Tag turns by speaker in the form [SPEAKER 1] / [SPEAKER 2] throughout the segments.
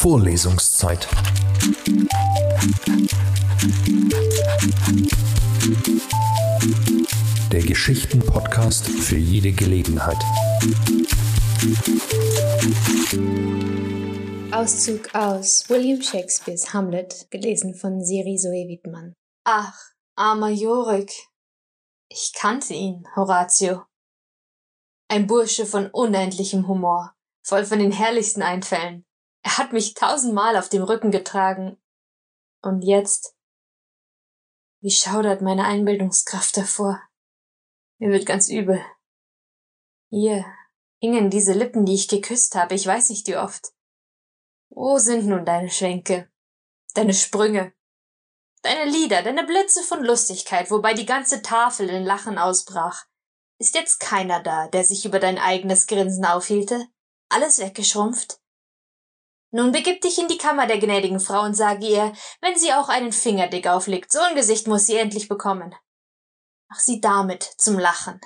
[SPEAKER 1] Vorlesungszeit. Der Geschichten-Podcast für jede Gelegenheit.
[SPEAKER 2] Auszug aus William Shakespeares Hamlet, gelesen von Siri Zoe Wittmann.
[SPEAKER 3] Ach, armer Jorik. Ich kannte ihn, Horatio. Ein Bursche von unendlichem Humor, voll von den herrlichsten Einfällen. Er hat mich tausendmal auf dem Rücken getragen. Und jetzt? Wie schaudert meine Einbildungskraft davor? Mir wird ganz übel. Hier hingen diese Lippen, die ich geküsst habe, ich weiß nicht wie oft. Wo sind nun deine Schwänke, deine Sprünge, deine Lieder, deine Blitze von Lustigkeit, wobei die ganze Tafel in Lachen ausbrach? Ist jetzt keiner da, der sich über dein eigenes Grinsen aufhielte? Alles weggeschrumpft? Nun begib dich in die Kammer der gnädigen Frau und sage ihr, wenn sie auch einen Finger dick auflegt, so ein Gesicht muss sie endlich bekommen. Mach sie damit zum Lachen.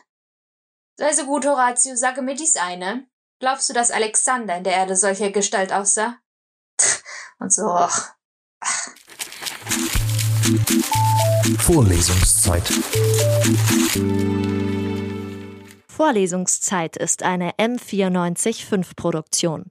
[SPEAKER 3] Sei so gut, Horatio, sage mir dies eine. Glaubst du, dass Alexander in der Erde solcher Gestalt aussah? Und so. Ach.
[SPEAKER 1] Vorlesungszeit.
[SPEAKER 4] Vorlesungszeit ist eine M945 Produktion.